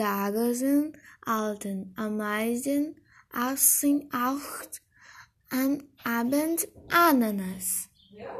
Dagosen, alten Ameisen, aßen auch am Abend Ananas.